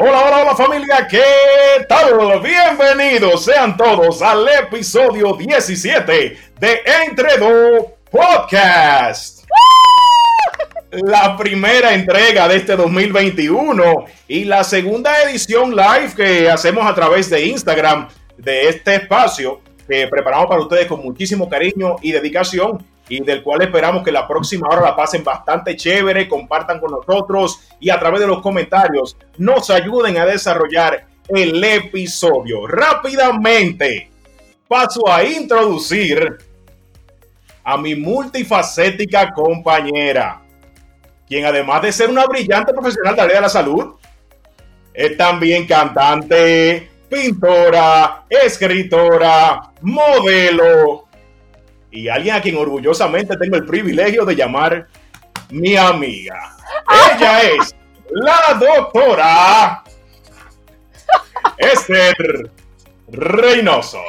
Hola, hola, hola familia, ¿qué tal? Bienvenidos sean todos al episodio 17 de Entre Dos Podcast. La primera entrega de este 2021 y la segunda edición live que hacemos a través de Instagram de este espacio que preparamos para ustedes con muchísimo cariño y dedicación y del cual esperamos que la próxima hora la pasen bastante chévere, compartan con nosotros y a través de los comentarios nos ayuden a desarrollar el episodio. Rápidamente paso a introducir a mi multifacética compañera, quien además de ser una brillante profesional de área de la salud, es también cantante, pintora, escritora, modelo, y alguien a quien orgullosamente tengo el privilegio de llamar mi amiga. Ella es la doctora Esther Reynoso.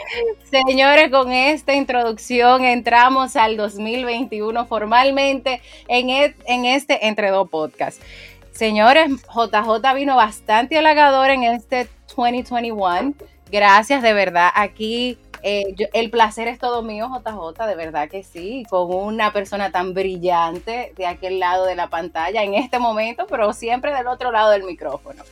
Señores, con esta introducción entramos al 2021 formalmente en, e, en este Entre Dos Podcast. Señores, JJ vino bastante halagador en este 2021. Gracias, de verdad. Aquí eh, el placer es todo mío, JJ, de verdad que sí, con una persona tan brillante de aquel lado de la pantalla en este momento, pero siempre del otro lado del micrófono.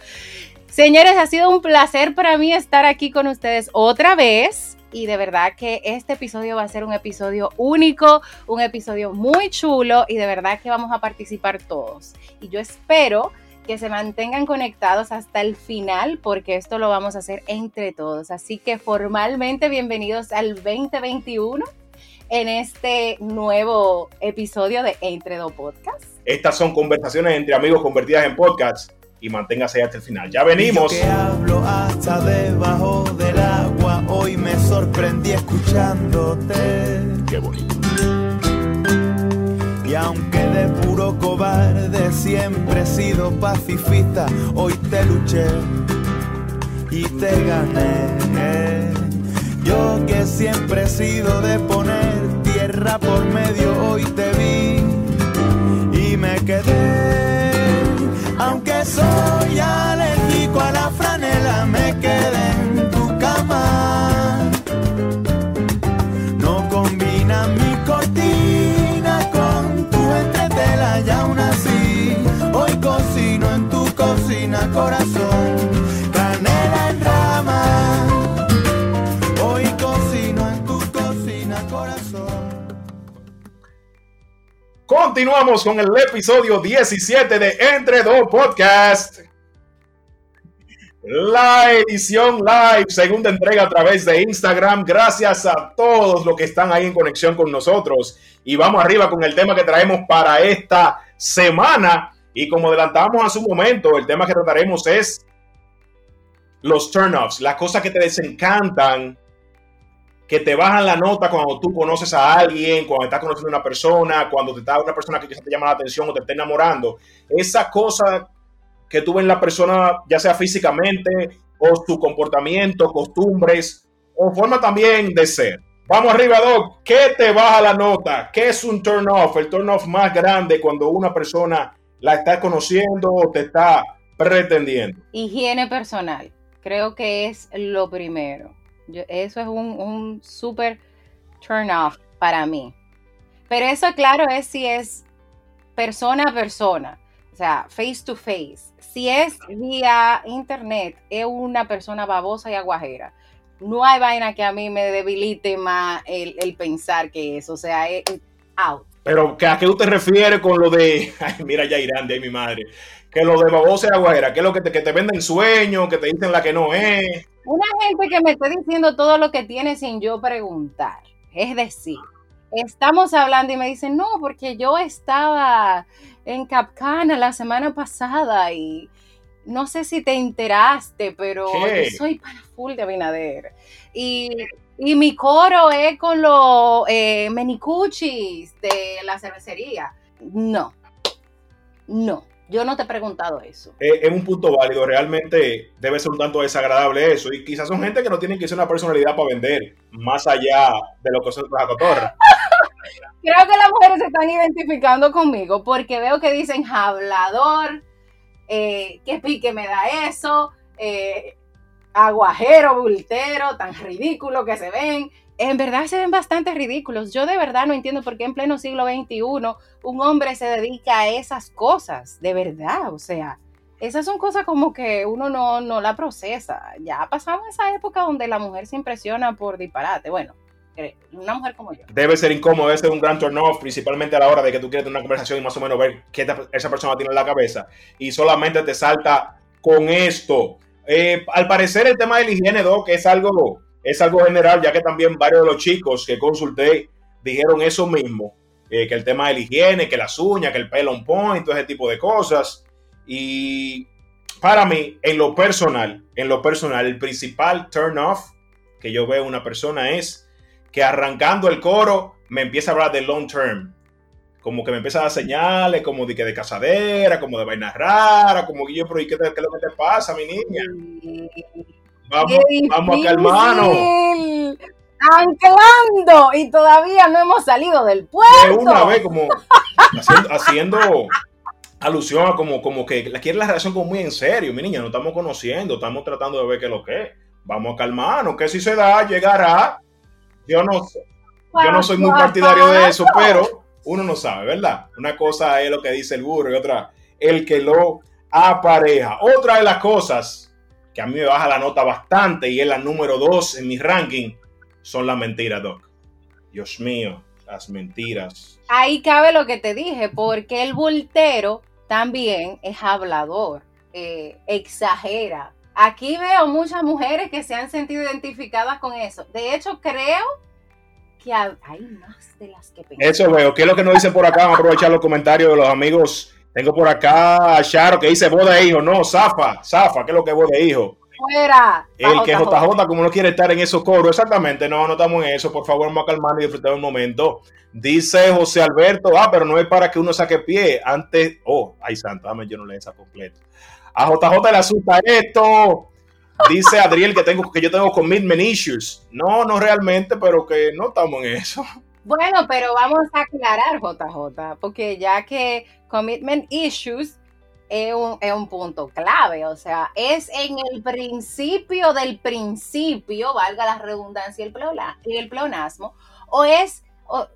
Señores, ha sido un placer para mí estar aquí con ustedes otra vez y de verdad que este episodio va a ser un episodio único, un episodio muy chulo y de verdad que vamos a participar todos. Y yo espero que se mantengan conectados hasta el final porque esto lo vamos a hacer entre todos. Así que formalmente bienvenidos al 2021 en este nuevo episodio de Entre Dos Podcasts. Estas son conversaciones entre amigos convertidas en podcasts y manténgase hasta el final. Ya venimos. que hablo hasta debajo del agua, hoy me sorprendí escuchándote. Qué bonito. Aunque de puro cobarde siempre he sido pacifista, hoy te luché y te gané. Yo que siempre he sido de poner tierra por medio, hoy te vi y me quedé. Aunque soy alérgico a la franela, me quedé Continuamos con el episodio 17 de Entre Dos Podcast. La edición live, segunda entrega a través de Instagram. Gracias a todos los que están ahí en conexión con nosotros. Y vamos arriba con el tema que traemos para esta semana. Y como adelantamos hace un momento, el tema que trataremos es los turn-offs, las cosas que te desencantan, que te bajan la nota cuando tú conoces a alguien, cuando estás conociendo a una persona, cuando te está una persona que quizás te llama la atención o te está enamorando. Esa cosa que tú ves en la persona, ya sea físicamente o su comportamiento, costumbres o forma también de ser. Vamos arriba, Doc. ¿Qué te baja la nota? ¿Qué es un turn off? El turn off más grande cuando una persona la está conociendo o te está pretendiendo. Higiene personal, creo que es lo primero. Eso es un, un súper turn off para mí. Pero eso, claro, es si es persona a persona, o sea, face to face. Si es vía internet, es una persona babosa y aguajera. No hay vaina que a mí me debilite más el, el pensar que eso, o sea, es out. Pero ¿que ¿a qué tú te refieres con lo de, ay, mira ya Irán, de mi madre, que lo de babosa y aguajera, que es lo que te, que te venden sueños, que te dicen la que no es? Una gente que me esté diciendo todo lo que tiene sin yo preguntar. Es decir, estamos hablando y me dicen, no, porque yo estaba en Capcana la semana pasada y no sé si te enteraste, pero ¿Qué? yo soy para full de Abinader. Y, y mi coro es con los eh, menicuchis de la cervecería. No, no, yo no te he preguntado eso. Es, es un punto válido, realmente debe ser un tanto desagradable eso, y quizás son gente que no tienen que ser una personalidad para vender, más allá de lo que son las cotorras. Creo que las mujeres se están identificando conmigo porque veo que dicen hablador, eh, qué pique me da eso, eh, aguajero, bultero, tan ridículo que se ven. En verdad se ven bastante ridículos. Yo de verdad no entiendo por qué en pleno siglo XXI un hombre se dedica a esas cosas, de verdad, o sea, esas son cosas como que uno no, no la procesa. Ya pasamos esa época donde la mujer se impresiona por disparate. Bueno, una mujer como yo. Debe ser incómodo, debe ser un gran turn off, principalmente a la hora de que tú quieres tener una conversación y más o menos ver qué esa persona tiene en la cabeza. Y solamente te salta con esto. Eh, al parecer el tema de la higiene, Doc, es algo, es algo general, ya que también varios de los chicos que consulté dijeron eso mismo, eh, que el tema de la higiene, que las uñas, que el pelo on point, todo ese tipo de cosas. Y para mí, en lo personal, en lo personal, el principal turn off que yo veo en una persona es que arrancando el coro me empieza a hablar de long term. Como que me empieza a dar señales, como de que de casadera, como de vainas raras, como que yo, pero ¿y qué, qué es lo que te pasa, mi niña? Vamos, vamos a calmarnos. Anclando y todavía no hemos salido del puerto. De una vez, como haciendo, alusión a como, como que la quiere la relación como muy en serio, mi niña, no estamos conociendo, estamos tratando de ver qué es lo que es. Vamos a calmarnos, que si se da, llegará yo no, yo no soy muy partidario de eso, pero uno no sabe, ¿verdad? Una cosa es lo que dice el burro y otra el que lo apareja. Otra de las cosas que a mí me baja la nota bastante y es la número dos en mi ranking son las mentiras, Doc. Dios mío, las mentiras. Ahí cabe lo que te dije, porque el voltero también es hablador, eh, exagera, Aquí veo muchas mujeres que se han sentido identificadas con eso. De hecho, creo que hay más de las que pensamos. Eso veo. ¿Qué es lo que nos dicen por acá? Vamos a aprovechar los comentarios de los amigos. Tengo por acá a Charo que dice voz de hijo. No, Zafa, Zafa, ¿qué es lo que es voz de hijo? Fuera. El que JJ, como no quiere estar en esos coros. Exactamente, no, no estamos en eso. Por favor, vamos a calmar y disfrutar un momento. Dice José Alberto, ah, pero no es para que uno saque pie. Antes, oh, ay santo, dame yo no leo esa completo. A JJ le asusta esto. Dice Adriel que, tengo, que yo tengo commitment issues. No, no realmente, pero que no estamos en eso. Bueno, pero vamos a aclarar, JJ, porque ya que commitment issues es un, es un, punto clave, o sea, es en el principio del principio, valga la redundancia y el pleonasmo, o es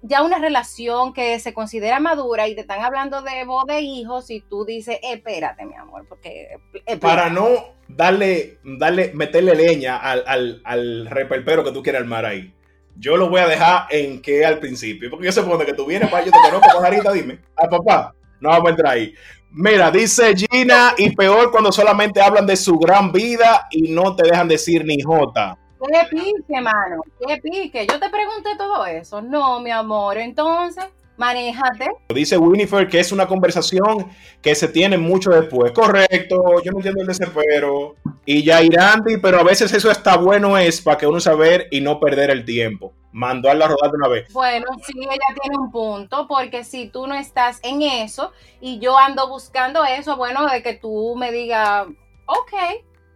ya una relación que se considera madura y te están hablando de voz de hijos y tú dices, espérate, mi amor, porque... Para no darle, darle, meterle leña al, al, al repelpero que tú quieres armar ahí. Yo lo voy a dejar en que al principio, porque yo supone que tú vienes para yo te conozco, ahorita dime, a papá, no vamos a entrar ahí. Mira, dice Gina, y peor cuando solamente hablan de su gran vida y no te dejan decir ni jota. ¿Qué pique, mano? ¿Qué pique? Yo te pregunté todo eso. No, mi amor. Entonces, manéjate. Dice Winifred que es una conversación que se tiene mucho después. Correcto, yo no entiendo el desespero. Y ya Irandi, pero a veces eso está bueno es para que uno saber y no perder el tiempo. Mandó a la rodar de una vez. Bueno, sí, ella tiene un punto, porque si tú no estás en eso y yo ando buscando eso, bueno, de que tú me digas, ok,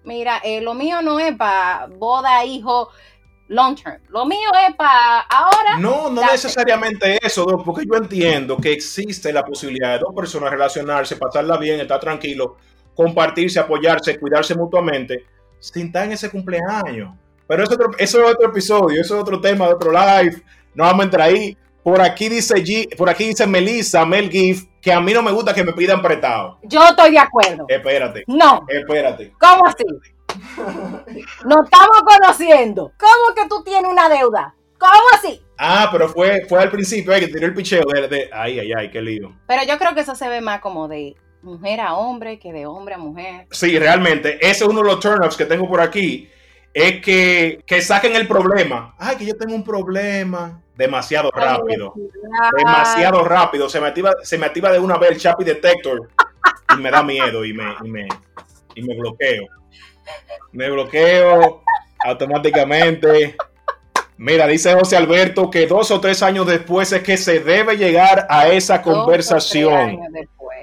mira, eh, lo mío no es para boda, hijo, long term. Lo mío es para ahora. No, no necesariamente eso, porque yo entiendo que existe la posibilidad de dos personas relacionarse, pasarla bien, estar tranquilo, compartirse, apoyarse, cuidarse mutuamente, sin estar en ese cumpleaños. Pero eso, eso es otro episodio, eso es otro tema de otro live. No vamos a entrar ahí. Por aquí dice G, por aquí dice Melissa, Mel Gift, que a mí no me gusta que me pidan prestado. Yo estoy de acuerdo. Espérate. No. Espérate. ¿Cómo así? Nos estamos conociendo. ¿Cómo que tú tienes una deuda? ¿Cómo así? Ah, pero fue, fue al principio, hay que tirar el picheo de, Ay, ay, ay, qué lío. Pero yo creo que eso se ve más como de mujer a hombre que de hombre a mujer. Sí, realmente. Ese es uno de los turn-ups que tengo por aquí. Es que, que saquen el problema. Ay, que yo tengo un problema demasiado rápido. Demasiado rápido. Se me activa, se me activa de una vez el Chapi Detector y me da miedo y me, y me, y me bloqueo. Me bloqueo automáticamente. Mira, dice José Alberto que dos o tres años después es que se debe llegar a esa conversación.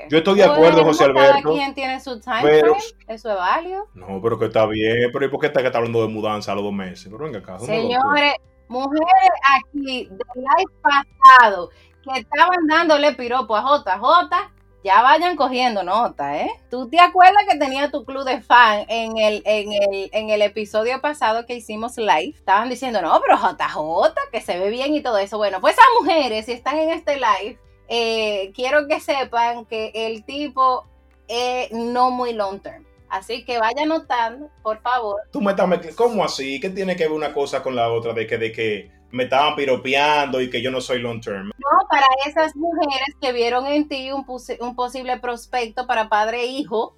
Yo estoy de acuerdo, José Alberto. Cada quien tiene su time frame, eso es válido. No, pero que está bien. Pero ¿y por qué está, está hablando de mudanza a los dos meses? Pero venga acá. Señores, mujeres aquí del live pasado que estaban dándole piropo a JJ, ya vayan cogiendo nota, ¿eh? ¿Tú te acuerdas que tenía tu club de fan en el, en el, en el episodio pasado que hicimos live? Estaban diciendo, no, pero JJ, que se ve bien y todo eso. Bueno, pues esas mujeres, si están en este live, eh, quiero que sepan que el tipo es no muy long term. Así que vaya notando, por favor. Tú me estás mezclando. ¿Cómo así? ¿Qué tiene que ver una cosa con la otra? De que, de que me estaban piropeando y que yo no soy long term. No, para esas mujeres que vieron en ti un, un posible prospecto para padre e hijo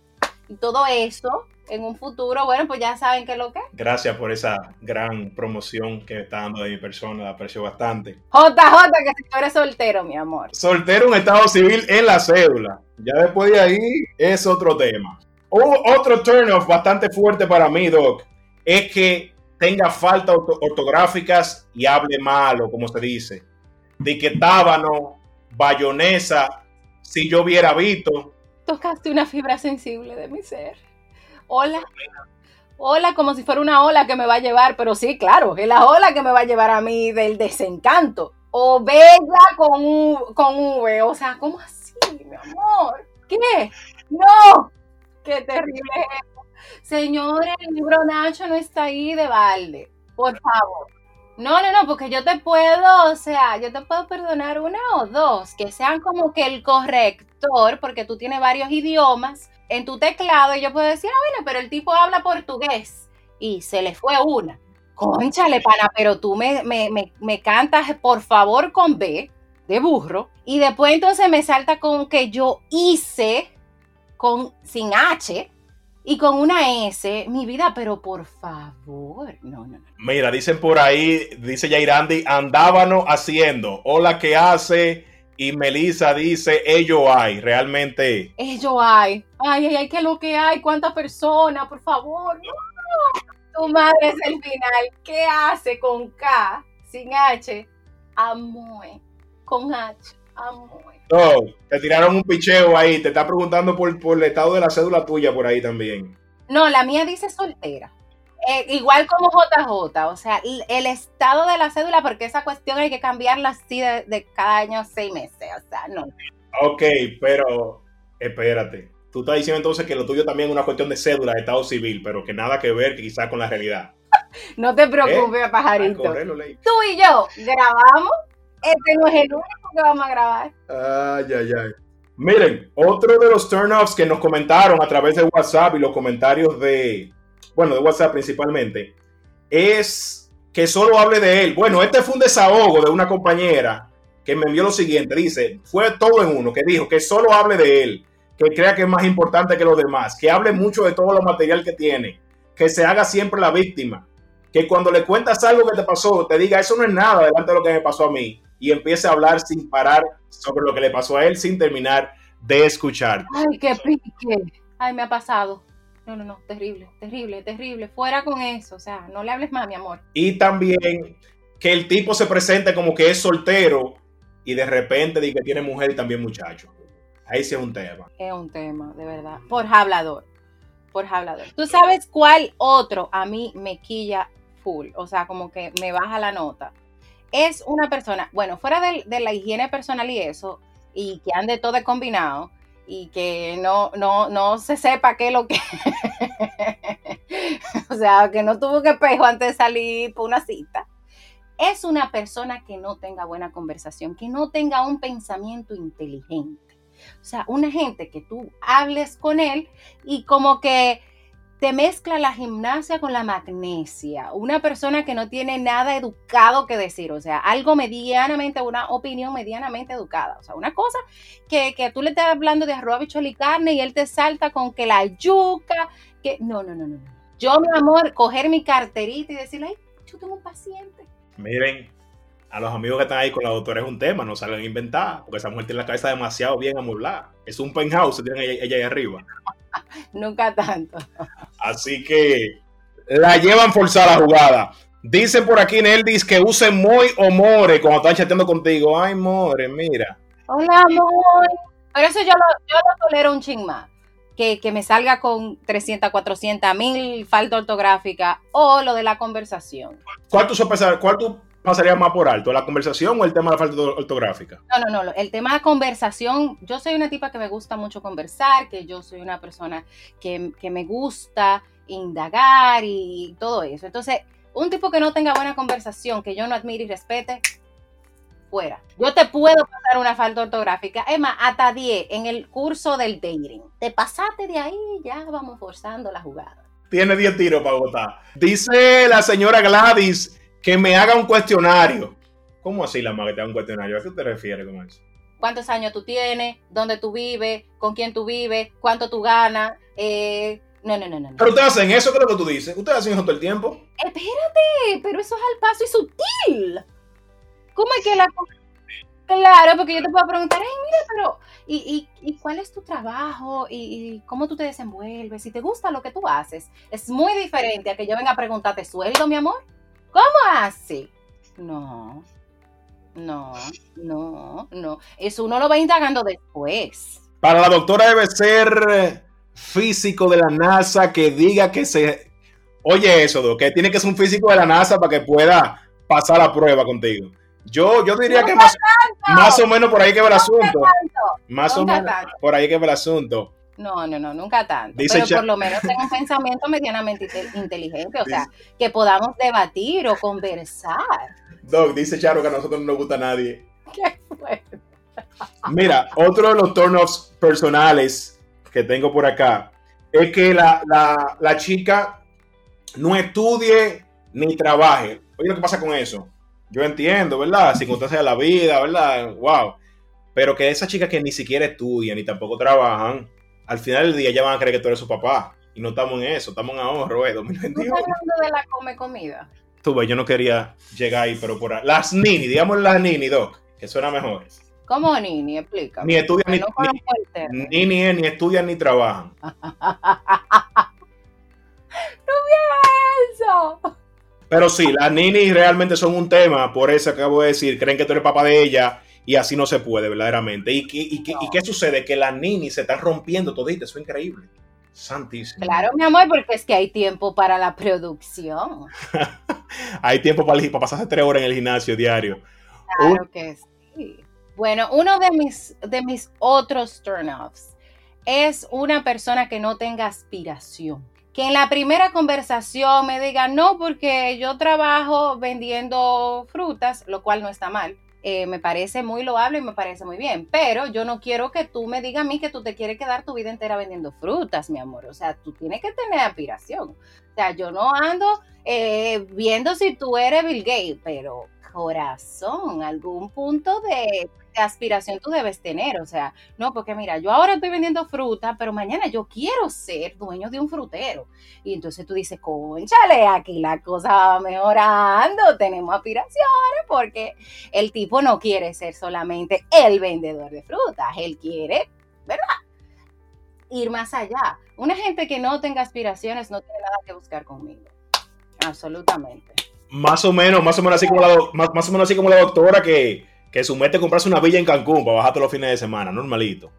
y todo eso en un futuro, bueno, pues ya saben qué es lo que es. Gracias por esa gran promoción que me está dando de mi persona, la aprecio bastante. JJ, que tú eres soltero, mi amor. Soltero en estado civil en la cédula. Ya después de ahí es otro tema. Otro turn bastante fuerte para mí, Doc, es que tenga faltas ortográficas y hable malo, como se dice. De que tábano, bayonesa, si yo hubiera visto. Tocaste una fibra sensible de mi ser. Hola. Hola, como si fuera una ola que me va a llevar, pero sí, claro, es la ola que me va a llevar a mí del desencanto. O bella con un, con V. O sea, ¿cómo así, mi amor? ¿Qué? No. Qué terrible es Señores, el libro Nacho no está ahí de balde. Por favor. No, no, no, porque yo te puedo, o sea, yo te puedo perdonar una o dos, que sean como que el corrector, porque tú tienes varios idiomas en tu teclado y yo puedo decir, ah, bueno, pero el tipo habla portugués y se le fue una. Conchale, pana, pero tú me, me, me, me cantas, por favor, con B, de burro, y después entonces me salta con que yo hice con sin H, y con una S, mi vida, pero por favor, no, no, no. Mira, dicen por ahí, dice Yairandi, andábano haciendo. Hola, ¿qué hace? Y Melissa dice, ello hay, realmente. Ello hay. Ay, ay, ay, ¿qué es lo que hay? ¿Cuántas personas? Por favor, no. Tu madre es el final. ¿Qué hace con K sin H? Amoe. Con H. No, te tiraron un picheo ahí. Te está preguntando por, por el estado de la cédula tuya por ahí también. No, la mía dice soltera. Eh, igual como JJ, o sea, el, estado de la cédula, porque esa cuestión hay que cambiarla así de, cada año seis meses, o sea, no. Ok, pero espérate. Tú estás diciendo entonces que lo tuyo también es una cuestión de cédula, de estado civil, pero que nada que ver quizás con la realidad. no te preocupes, ¿Eh? pajarito. Tú y yo grabamos este no es el único que vamos a grabar. Ay, ay, ay. Miren, otro de los turn-offs que nos comentaron a través de WhatsApp y los comentarios de, bueno, de WhatsApp principalmente, es que solo hable de él. Bueno, este fue un desahogo de una compañera que me envió lo siguiente. Dice, fue todo en uno, que dijo que solo hable de él, que crea que es más importante que los demás, que hable mucho de todo lo material que tiene, que se haga siempre la víctima, que cuando le cuentas algo que te pasó, te diga, eso no es nada delante de lo que me pasó a mí, y empiece a hablar sin parar sobre lo que le pasó a él sin terminar de escuchar. Ay, qué pique. Ay, me ha pasado. No, no, no, terrible, terrible, terrible. Fuera con eso, o sea, no le hables más, mi amor. Y también que el tipo se presente como que es soltero y de repente diga que tiene mujer y también muchacho. Ahí sí es un tema. Es un tema, de verdad. Por hablador. Por hablador. ¿Tú sabes cuál otro a mí me quilla full? O sea, como que me baja la nota es una persona, bueno, fuera de, la higiene personal y eso, y que ande todo combinado, y que no, no, no se sepa qué es lo que. o sea, que no tuvo que espejo antes de salir por una cita. Es una persona que no tenga buena conversación, que no tenga un pensamiento inteligente. O sea, una gente que tú hables con él y como que te mezcla la gimnasia con la magnesia. Una persona que no tiene nada educado que decir, o sea, algo medianamente, una opinión medianamente educada. O sea, una cosa que, que tú le estás hablando de arroz, bichuelo y carne y él te salta con que la yuca, que no, no, no, no. Yo, mi amor, coger mi carterita y decirle, ay, yo tengo un paciente. Miren, a los amigos que están ahí con la doctora es un tema, no salgan a inventar, porque esa mujer tiene la cabeza demasiado bien amueblada. Es un penthouse, tienen ella, ella ahí arriba. Nunca tanto. Así que la llevan forzada la jugada. Dicen por aquí, Neldis, que use muy o more cuando están chateando contigo. Ay, more, mira. Hola, amor. Pero eso yo lo, yo lo tolero un ching más. Que, me salga con 300, 400 mil falta ortográfica o lo de la conversación. ¿Cuál tú, cuál tú pasaría más por alto? ¿La conversación o el tema de la falta ortográfica? No, no, no. El tema de conversación, yo soy una tipa que me gusta mucho conversar, que yo soy una persona que, que me gusta indagar y todo eso. Entonces, un tipo que no tenga buena conversación, que yo no admire y respete, fuera. Yo te puedo pasar una falta ortográfica. Emma, hasta 10 en el curso del dating. Te pasaste de ahí, ya vamos forzando la jugada. Tiene 10 tiros para votar. Dice la señora Gladys que me haga un cuestionario. ¿Cómo así la madre que te haga un cuestionario? ¿A qué te refieres con eso? ¿Cuántos años tú tienes? ¿Dónde tú vives? ¿Con quién tú vives? ¿Cuánto tú ganas? Eh, no, no, no, no. Pero ustedes hacen eso, ¿qué es lo que tú dices? Ustedes hacen eso todo el tiempo. Espérate, pero eso es al paso y sutil. ¿Cómo es que la Claro, porque yo te puedo preguntar, hey, mira, pero, ¿y, y, cuál es tu trabajo? ¿Y, cómo tú te desenvuelves? Si te gusta lo que tú haces. Es muy diferente a que yo venga a preguntarte sueldo, mi amor. ¿Cómo así? No, no, no, no. Eso uno lo va indagando después. Para la doctora debe ser físico de la NASA que diga que se... Oye eso, que tiene que ser un físico de la NASA para que pueda pasar la prueba contigo. Yo, yo diría que más, más, o menos por ahí que va el asunto. Más o menos por ahí que va el asunto. No, no, no, nunca tanto. pero por lo menos tengo un pensamiento medianamente inteligente, o sea, que podamos debatir o conversar. Doc, dice Charo que a nosotros no nos gusta a nadie. ¿Qué fue? Mira, otro de los turn-offs personales que tengo por acá es que la, la chica no estudie ni trabaje. Oye, lo que pasa con eso yo entiendo, ¿verdad? Circunstancias de la vida, ¿verdad? Wow. Pero que esas chicas que ni siquiera estudian ni tampoco trabajan, al final del día ya van a creer que tú eres su papá. Y no estamos en eso, estamos en ahorro, ¿eh? 2021. ¿Tú estás hablando de la come comida? Tú ves, yo no quería llegar ahí, pero por ahí. Las nini, digamos las nini, Doc, que suena mejor. ¿Cómo nini? Explícame. Ni estudian ni, ni, ni, ni, ni estudian ni trabajan. no me eso. Pero sí, las ninis realmente son un tema, por eso acabo de decir, creen que tú eres papá de ella y así no se puede verdaderamente. ¿Y, qué, sucede? Que las ninis se están rompiendo toditas, eso es increíble. Santísimo. Claro, mi amor, porque es que hay tiempo para la producción. hay tiempo para, para pasarse tres horas en el gimnasio diario. Claro que sí. Bueno, uno de mis, de mis otros turn-offs es una persona que no tenga aspiración que en la primera conversación me diga no, porque yo trabajo vendiendo frutas, lo cual no está mal. Eh, me parece muy loable y me parece muy bien, pero yo no quiero que tú me digas a mí que tú te quieres quedar tu vida entera vendiendo frutas, mi amor. O sea, tú tienes que tener aspiración. O sea, yo no ando eh, viendo si tú eres Bill Gates, pero corazón, algún punto de, aspiración tú debes tener. O sea, no, porque mira, yo ahora estoy vendiendo fruta, pero mañana yo quiero ser dueño de un frutero. Y entonces tú dices, conchale, aquí la cosa va mejorando, tenemos aspiraciones, porque el tipo no quiere ser solamente el vendedor de frutas, él quiere, ¿verdad? Ir más allá. Una gente que no tenga aspiraciones no tiene nada que buscar conmigo. Absolutamente. Más o menos, más o menos así como la, más, o menos así como la doctora que, que su mete comprarse una villa en Cancún para bajar todos los fines de semana, normalito.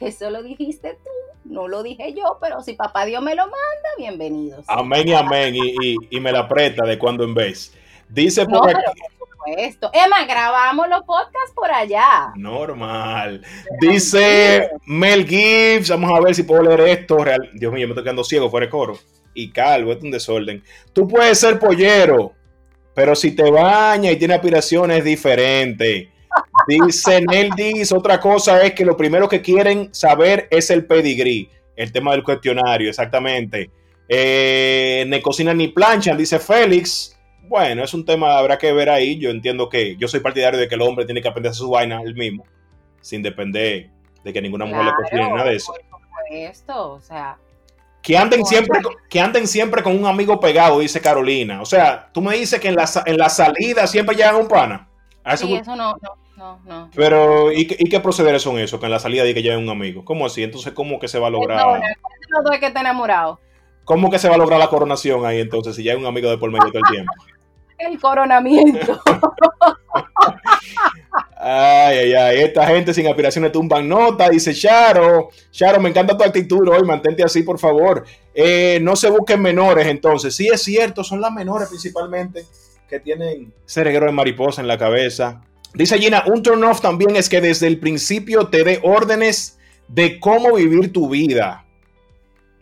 Eso lo dijiste tú, no lo dije yo, pero si papá Dios me lo manda, bienvenidos. Amén y amén, y, me la aprieta de cuando en vez. Dice por aquí. por supuesto. Emma, grabamos los podcasts por allá. Normal. Dice Mel Gibbs, vamos a ver si puedo leer esto. Real. Dios mío, me estoy quedando ciego fuera de coro. Y calvo, es un desorden. Tú puedes ser pollero, pero si te baña y tiene aspiraciones es diferente. Dice Nel dice, otra cosa es que lo primero que quieren saber es el pedigrí, el tema del cuestionario, exactamente. Eh, ni cocinan ni planchan, dice Félix. Bueno, es un tema, habrá que ver ahí. Yo entiendo que yo soy partidario de que el hombre tiene que aprender su vaina él mismo, sin depender de que ninguna mujer le cocine nada de eso. Esto, o sea, que anden, siempre, que anden siempre con un amigo pegado, dice Carolina. O sea, tú me dices que en la, en la salida siempre llegan un pana. eso, sí, eso no, no, no, Pero, ¿y, ¿y, qué procederes son esos? Que en la salida diga que lleven un amigo. ¿Cómo así? Entonces, ¿cómo que se va a lograr? No, no, no, que estar enamorado. ¿Cómo que se va a lograr la coronación ahí entonces si ya hay un amigo de por medio todo el tiempo? el coronamiento. Ay, ay, ay. Esta gente sin aspiraciones tumban nota. Dice Charo. Charo, me encanta tu actitud hoy. Mantente así, por favor. Eh, no se busquen menores, entonces. Sí, es cierto, son las menores principalmente que tienen ese reguero de mariposa en la cabeza. Dice Gina, un turn off también es que desde el principio te dé órdenes de cómo vivir tu vida.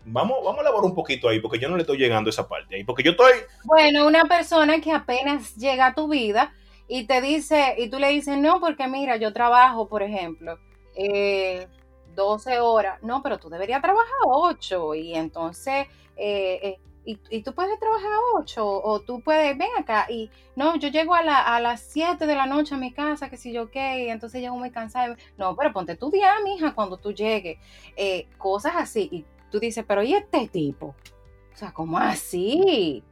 Vamos, vamos a elaborar un poquito ahí, porque yo no le estoy llegando a esa parte ahí, porque yo estoy... Bueno, una persona que apenas llega a tu vida y te dice, y tú le dices, no, porque mira, yo trabajo, por ejemplo, eh, 12 horas, no, pero tú deberías trabajar 8 y entonces, eh, eh, y, tú puedes trabajar 8 o tú puedes, ven acá y no, yo llego a, la, a las 7 de la noche a mi casa, que si yo qué, y entonces llego muy cansada. No, pero ponte tu día, mija, cuando tú llegues, eh, cosas así. Y tú dices, pero ¿y este tipo? O sea, ¿cómo así?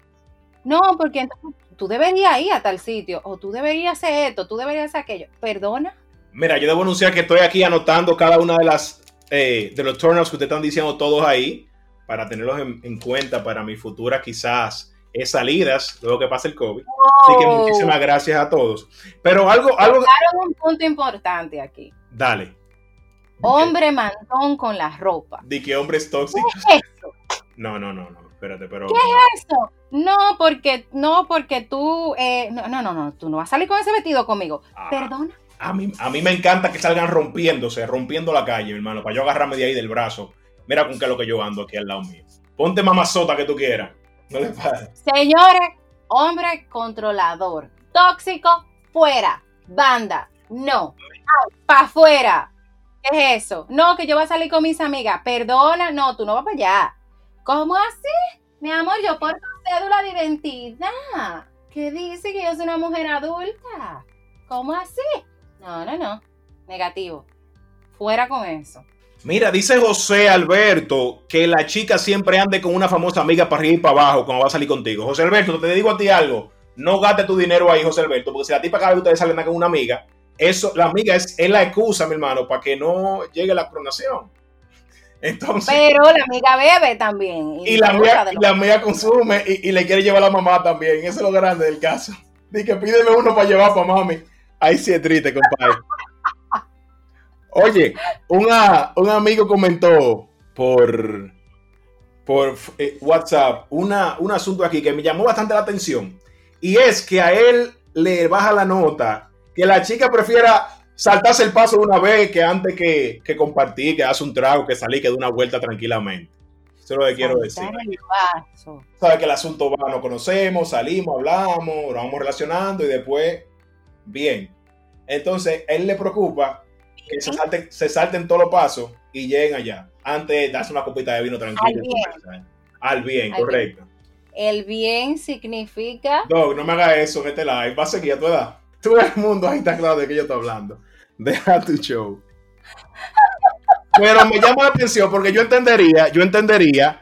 No, porque entonces tú deberías ir a tal sitio, o tú deberías hacer esto, tú deberías hacer aquello. Perdona. Mira, yo debo anunciar que estoy aquí anotando cada una de las eh, de los turnos que ustedes están diciendo todos ahí para tenerlos en, en cuenta para mis futuras quizás eh, salidas luego que pase el COVID. Oh. Así que muchísimas gracias a todos. Pero algo, algo. Un punto importante aquí. Dale. Hombre mantón con la ropa. ¿De qué hombres tóxicos? ¿Qué es eso? No, no, no, no. Espérate, pero. ¿Qué es eso? No, porque, no, porque tú, eh, no, no, no, no, tú no vas a salir con ese vestido conmigo. Ah. Perdona. A mí, a mí me encanta que salgan rompiéndose, rompiendo la calle, hermano, para yo agarrarme de ahí del brazo. Mira con qué es lo que yo ando aquí al lado mío. Ponte mamazota que tú quieras. No le. Señores, hombre controlador, tóxico, fuera, banda, no, para afuera. ¿Qué es eso? No, que yo voy a salir con mis amigas. Perdona, no, tú no vas para allá. ¿Cómo así? Mi amor, yo porto cédula de identidad. ¿Qué dice que yo soy una mujer adulta? ¿Cómo así? No, no, no. Negativo. Fuera con eso. Mira, dice José Alberto que la chica siempre ande con una famosa amiga para arriba y para abajo cuando va a salir contigo. José Alberto, te digo a ti algo. No gaste tu dinero ahí, José Alberto, porque si la tipa cada vez ustedes salen con una amiga, eso, la amiga es, es la excusa, mi hermano, para que no llegue la coronación. Entonces, Pero la amiga bebe también. y la amiga, la amiga consume y, y le quiere llevar a la mamá también. Eso es lo grande del caso. Dice pídeme uno para llevar para mami. Ahí sí es triste, compadre. Oye, una- un amigo comentó por, por eh, WhatsApp una, un asunto aquí que me llamó bastante la atención. Y es que a él le baja la nota que la chica prefiera saltarse el paso de una vez que antes que, que compartir, que hace un trago, que salir, que dé una vuelta tranquilamente. Eso es lo que quiero decir. Saltar el paso. Sabe que el asunto va, nos conocemos, salimos, hablamos, nos vamos relacionando y después, bien. Entonces, él le preocupa que se salten, se salten todos los pasos y lleguen allá. Antes darse una copita de vino tranquilo. Al bien. Al bien, Al correcto. El bien significa No, no me hagas eso en este live. Va a seguir a tu edad. Todo el mundo ahí está claro de que yo estoy hablando. Deja tu show. Pero me llama la atención porque yo entendería, yo entendería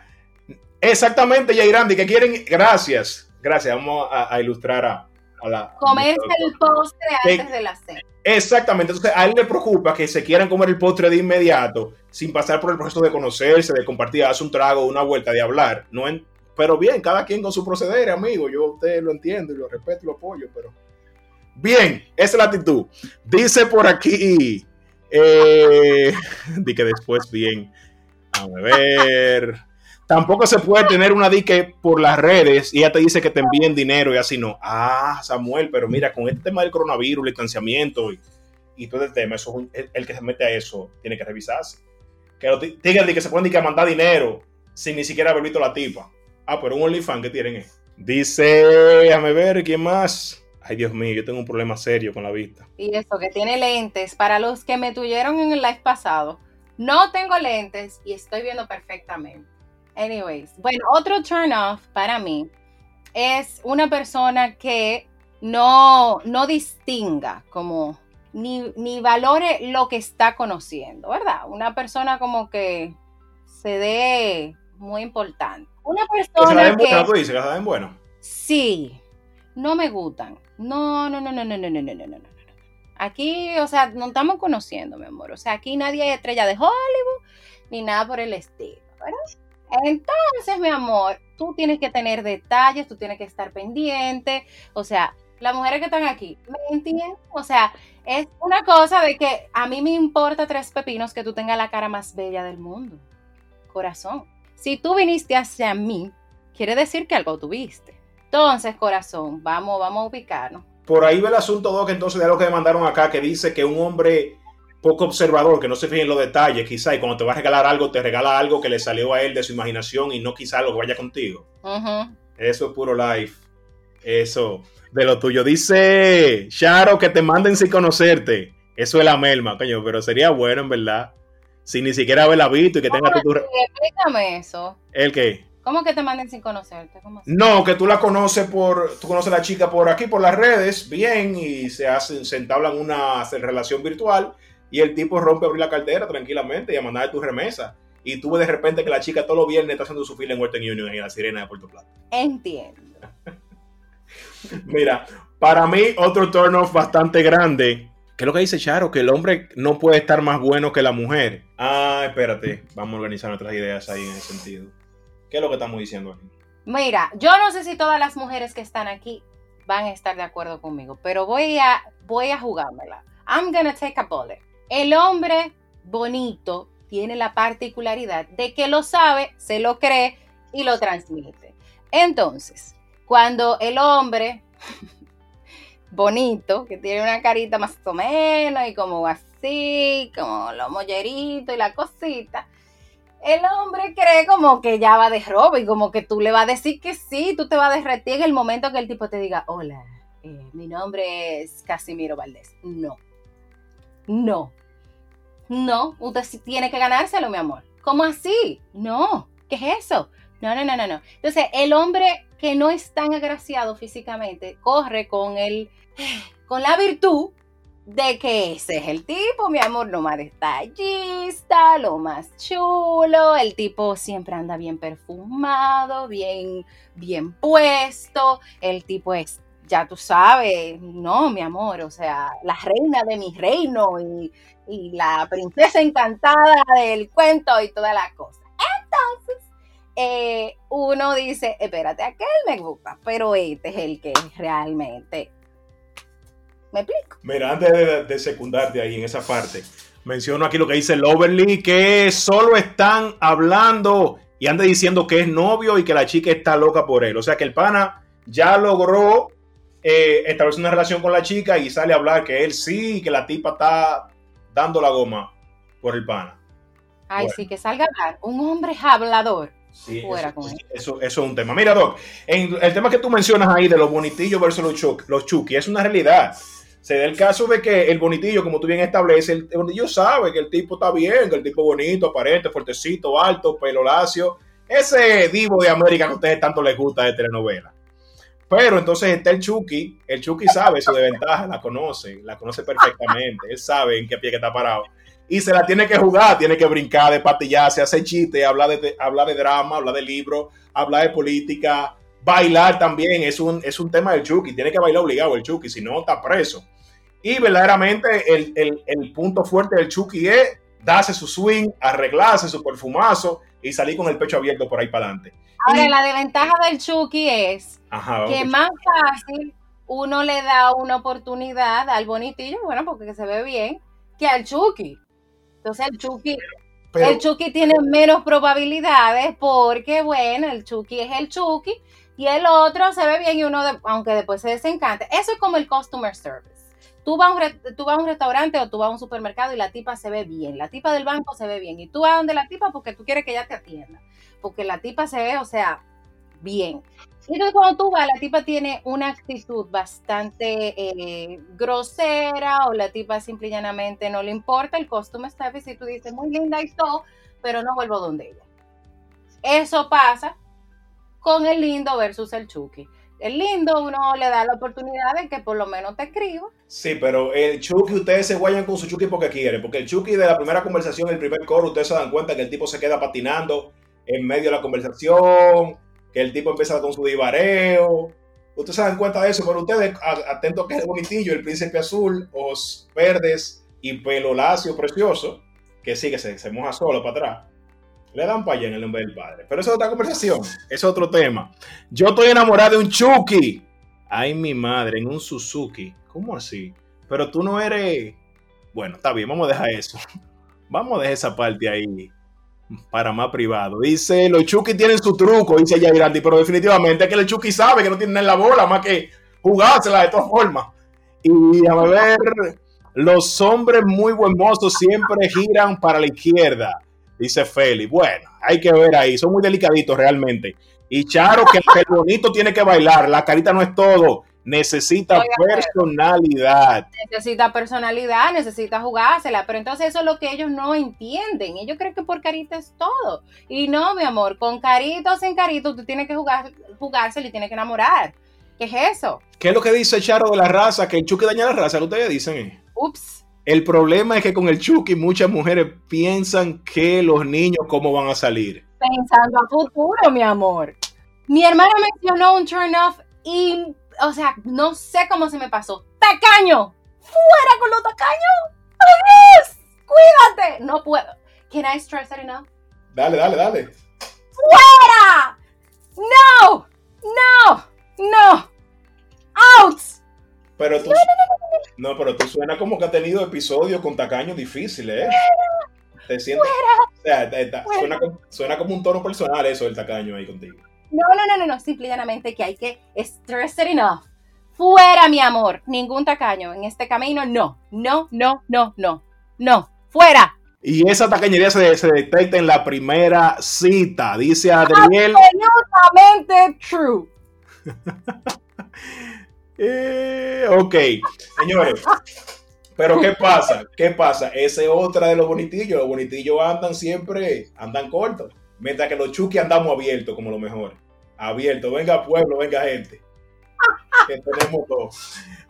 exactamente, Yairandi, que quieren. Gracias, gracias. Vamos a, a ilustrar a, a la. comerse el postre antes de la cena. Exactamente. Entonces, a él le preocupa que se quieran comer el postre de inmediato, sin pasar por el proceso de conocerse, de compartir, hacer un trago, una vuelta, de hablar. No en- pero bien, cada quien con su proceder, amigo. Yo a usted lo entiendo y lo respeto y lo apoyo, pero. Bien, esa es la actitud. Dice por aquí. Eh, di que después, bien. A ver. Tampoco se puede tener una dique por las redes y ella te dice que te envíen dinero y así no. Ah, Samuel, pero mira, con este tema del coronavirus, el distanciamiento y, todo el tema, eso el, el que se mete a eso tiene que revisarse. Que los ti- tigres di que se pueden mandar dinero sin ni siquiera haber visto la tipa. Ah, pero un OnlyFans que tienen es. Dice, déjame ver, ¿quién más? Ay, Dios mío, yo tengo un problema serio con la vista. Y eso, que tiene lentes. Para los que me tuvieron en el live pasado, no tengo lentes y estoy viendo perfectamente. Anyways, bueno, otro turn off para mí es una persona que no, no distinga como ni, ni valore lo que está conociendo, ¿verdad? Una persona como que se dé muy importante. Una Que se la persona den que se la den buena. Sí, no me gustan. No, no, no, no, no, no, no, no, no, no, no. Aquí, o sea, no estamos conociendo, mi amor. O sea, aquí nadie es estrella de Hollywood ni nada por el estilo, ¿verdad? Entonces, mi amor, tú tienes que tener detalles, tú tienes que estar pendiente. O sea, las mujeres que están aquí, ¿me entienden? O sea, es una cosa de que a mí me importa tres pepinos que tú tengas la cara más bella del mundo. Corazón. Si tú viniste hacia mí, quiere decir que algo tuviste. Entonces, corazón, vamos, vamos a ubicarnos. Por ahí ve el asunto, Doc, entonces de lo que me mandaron acá, que dice que un hombre poco observador, que no se fije en los detalles, quizá, y cuando te va a regalar algo, te regala algo que le salió a él de su imaginación y no quizá algo que vaya contigo. Eso es puro life. Eso, de lo tuyo. Dice Charo que te manden sin conocerte. Eso es la melma, coño, pero sería bueno, en verdad. Si ni siquiera haberla visto y que tenga tu... Explícame eso. ¿El qué? ¿Cómo que te manden sin conocerte? No, que tú la conoces por, tú conoces a la chica por aquí, por las redes, bien, y se hacen, se entablan una relación virtual, y el tipo rompe a abrir la cartera tranquilamente y a mandar tu remesa. Y tú ves de repente que la chica todos los viernes está haciendo su fila en Western Union en la Sirena de Puerto Plata. Entiendo. Mira, para mí otro turn off bastante grande ¿Qué es lo que dice Charo? Que el hombre no puede estar más bueno que la mujer. Ah, espérate. Vamos a organizar nuestras ideas ahí en ese sentido. ¿Qué es lo que estamos diciendo aquí? Mira, yo no sé si todas las mujeres que están aquí van a estar de acuerdo conmigo, pero voy a, voy a jugármela. I'm gonna take a bullet. El hombre bonito tiene la particularidad de que lo sabe, se lo cree y lo transmite. Entonces, cuando el hombre bonito, que tiene una carita más o menos y como así, como los molleritos y la cosita, el hombre cree como que ya va de robo y como que tú le vas a decir que sí, tú te vas a derretir en el momento que el tipo te diga, hola, eh, mi nombre es Casimiro Valdés. No, no, no, usted sí tiene que ganárselo, mi amor. ¿Cómo así? No, ¿qué es eso? No, no, no, no, no. Entonces, el hombre que no es tan agraciado físicamente corre con el con la virtud de que ese es el tipo, mi amor, lo más detallista, lo más chulo, el tipo siempre anda bien perfumado, bien, bien puesto, el tipo es, ya tú sabes, no, mi amor, o sea, la reina de mi reino y, la princesa encantada del cuento y toda la cosa. Entonces, eh, uno dice, espérate, aquel me gusta, pero este es el que realmente ¿Me explico? Mira, antes de, secundarte ahí en esa parte, menciono aquí lo que dice Loverly, que solo están hablando y anda diciendo que es novio y que la chica está loca por él. O sea que el pana ya logró eh, establecer una relación con la chica y sale a hablar que él sí, que la tipa está dando la goma por el pana. Ay, sí, que salga a hablar. Un hombre hablador. Sí, Fuera eso, con él. Eso, es un tema. Mira, Doc, en el tema que tú mencionas ahí de los bonitillos versus los, los chuki, es una realidad se da el caso de que el bonitillo, como tú bien estableces, el, bonitillo sabe que el tipo está bien, que el tipo bonito, aparente, fuertecito, alto, pelo lacio, ese divo de América que a ustedes tanto les gusta de telenovela. Pero entonces está el Chucky, el Chucky sabe su desventaja, la conoce, la conoce perfectamente, él sabe en qué pie que está parado. Y se la tiene que jugar, tiene que brincar, de patillarse, hacer chiste, hablar de, hablar de drama, hablar de libro, hablar de política, bailar también, es un, es un tema del Chucky, tiene que bailar obligado el Chucky, si no está preso. Y verdaderamente el, el, el, punto fuerte del Chucky es darse su swing, arreglarse su perfumazo y salir con el pecho abierto por ahí para adelante. Ahora, la desventaja del Chucky es que más fácil uno le da una oportunidad al bonitillo, bueno, porque se ve bien, que al Chucky. Entonces el Chucky, el Chucky tiene menos probabilidades porque, bueno, el Chucky es el Chucky y el otro se ve bien y uno, aunque después se desencante. Eso es como el customer service. Tú vas, a un tú vas a un restaurante o tú vas a un supermercado y la tipa se ve bien, la tipa del banco se ve bien y tú vas donde la tipa porque tú quieres que ella te atienda, porque la tipa se ve, o sea, bien. Entonces cuando tú vas, la tipa tiene una actitud bastante eh, grosera o la tipa simple y llanamente no le importa el costume service y tú dices, muy linda y todo, pero no vuelvo donde ella. Eso pasa con el lindo versus el chuki es lindo, uno le da la oportunidad de que por lo menos te escriba. Sí, pero el Chucky, ustedes se guayan con su Chucky porque quieren, porque el Chucky de la primera conversación, el primer coro, ustedes se dan cuenta que el tipo se queda patinando en medio de la conversación, que el tipo empieza con su divareo. Ustedes se dan cuenta de eso, pero ustedes, atentos que es el bonitillo, el príncipe azul, ojos verdes y pelo lacio precioso, que sí, que se, se moja solo para atrás le dan para allá en el nombre del padre. Pero eso es otra conversación, es otro tema. Yo estoy enamorado de un Chucky. Ay, mi madre, en un Suzuki. ¿Cómo así? Pero tú no eres. Bueno, está bien, vamos a dejar eso. Vamos a dejar esa parte ahí para más privado. Dice, los Chucky tienen su truco, dice Yairandi, pero definitivamente es que el Chucky sabe que no tienen la bola, más que jugársela de todas formas. Y a ver, los hombres muy buen siempre giran para la izquierda, dice Feli. Bueno, hay que ver ahí, son muy delicaditos realmente. Y Charo, que el bonito tiene que bailar, la carita no es todo. Necesita personalidad. Necesita personalidad, necesita jugársela, pero entonces eso es lo que ellos no entienden. Ellos creen que por carita es todo. Y no, mi amor, con carito o sin carito, tú tienes que jugar, jugársela y tienes que enamorar. ¿Qué es eso? ¿Qué es lo que dice Charo de la raza? Que el Chucky daña la raza, ¿qué ustedes dicen? Ups. El problema es que con el Chucky muchas mujeres piensan que los niños cómo van a salir. Pensando a futuro, mi amor. Mi hermana mencionó un turn off y o sea, no sé cómo se me pasó. ¡Tacaño! ¡Fuera con los tacaños! ¡Adiós! ¡Cuídate! No puedo. Can I stress it enough? Dale, dale, dale. ¡Fuera! ¡No! ¡No! ¡No! ¡Out! Pero tú, no, pero tú suena como que ha tenido episodios con tacaños difíciles, ¿eh? Te sientes. O sea, suena, suena, como un tono personal eso del tacaño ahí contigo. No, no, no, no, no, simplemente que hay que stress it enough. Fuera, mi amor, ningún tacaño en este camino, no, no, no, no, no, no, fuera. Y esa tacañería se, detecta en la primera cita, dice Adriel. Absolutamente true. Eh, ok, señores. Pero ¿qué pasa? ¿Qué pasa? Esa es otra de los bonitillos. Los bonitillos andan siempre, andan cortos. Mientras que los chuki andamos abiertos como lo mejor. Abiertos. Venga pueblo, venga gente. Que tenemos.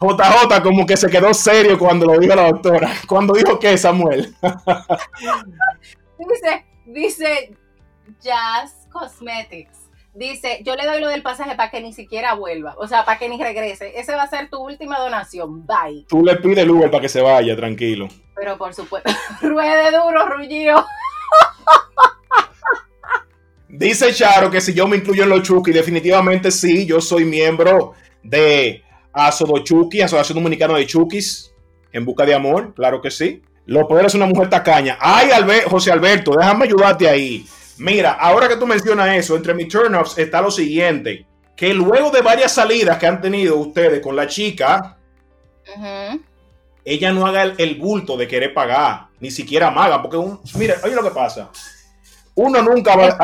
JJ como que se quedó serio cuando lo dijo la doctora. Cuando dijo que Samuel. dice, dice Jazz Cosmetics. Dice, yo le doy lo del pasaje para que ni siquiera vuelva, o sea, para que ni regrese. Esa va a ser tu última donación. Bye. Tú le pides el Uber para que se vaya, tranquilo. Pero por supuesto, ruede duro, Rullío. Dice Charo que si yo me incluyo en los Chucky, definitivamente sí, yo soy miembro de Asodo Chucky, Asociación Dominicana de Chukis, en busca de amor, claro que sí. Lo poder es una mujer tacaña. Ay, José Alberto, déjame ayudarte ahí. Mira, ahora que tú mencionas eso, entre mis turn-offs está lo siguiente, que luego de varias salidas que han tenido ustedes con la chica, ella no haga el, bulto de querer pagar, ni siquiera maga, porque un, mira, oye lo que pasa uno nunca va a...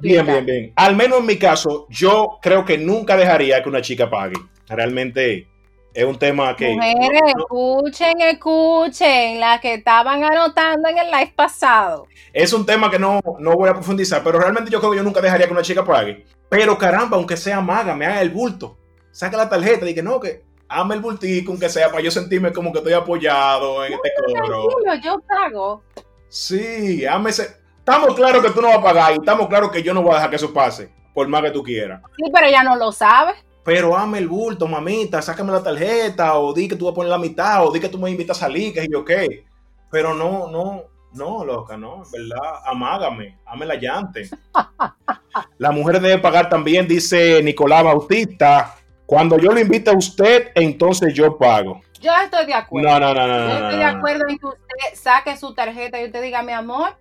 Bien, bien, bien. Al menos en mi caso, yo creo que nunca dejaría que una chica pague. Realmente es un tema que... Mujeres, escuchen, escuchen, las que estaban anotando en el live pasado. Es un tema que no, no voy a profundizar, pero realmente yo creo que yo nunca dejaría que una chica pague. Pero caramba, aunque sea maga, me haga el bulto. Saca la tarjeta y que no, que ame el bultico, aunque sea para yo sentirme como que estoy apoyado en este cobro. yo pago. Sí, ese estamos claros que tú no vas a pagar y estamos claros que yo no voy a dejar que eso pase, por más que tú quieras. Sí, pero ella no lo sabe. Pero ame el bulto, mamita, sácame la tarjeta, o di que tú vas a poner la mitad, o di que tú me invitas a salir, que yo qué. Pero no, no, no, loca, no, ¿verdad? Amágame, ame la llante. la mujer debe pagar también, dice Nicolás Bautista. Cuando yo lo invite a usted, entonces yo pago. Yo estoy de acuerdo. No, no, no, no. Yo estoy de acuerdo en que usted saque su tarjeta y usted diga, mi amor,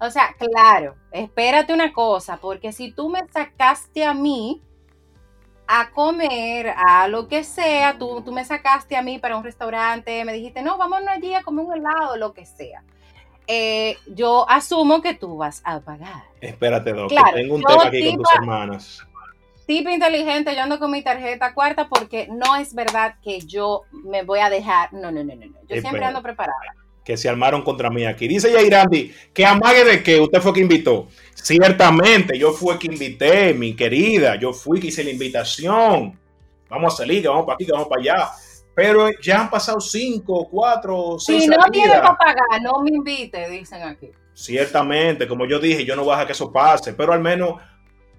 o sea, claro, espérate una cosa, porque si tú me sacaste a mí a comer, a lo que sea, tú, tú me sacaste a mí para un restaurante, me dijiste, no, vámonos allí a comer un helado, lo que sea. Eh, yo asumo que tú vas a pagar. Espérate, doctor, tengo un tema aquí con tus hermanas. Tipo inteligente, yo ando con mi tarjeta cuarta porque no es verdad que yo me voy a dejar. No, no, no, no. Yo siempre ando preparada que se armaron contra mí aquí. Dice Yairandi, que amague de que usted fue que invitó. Ciertamente, yo fui que invité, mi querida. Yo fui que hice la invitación. Vamos a salir, que vamos para aquí, que vamos para allá. Pero ya han pasado cinco, cuatro, seis Si no tiene para pagar, no me invite, dicen aquí. Ciertamente, como yo dije, yo no voy a dejar que eso pase, pero al menos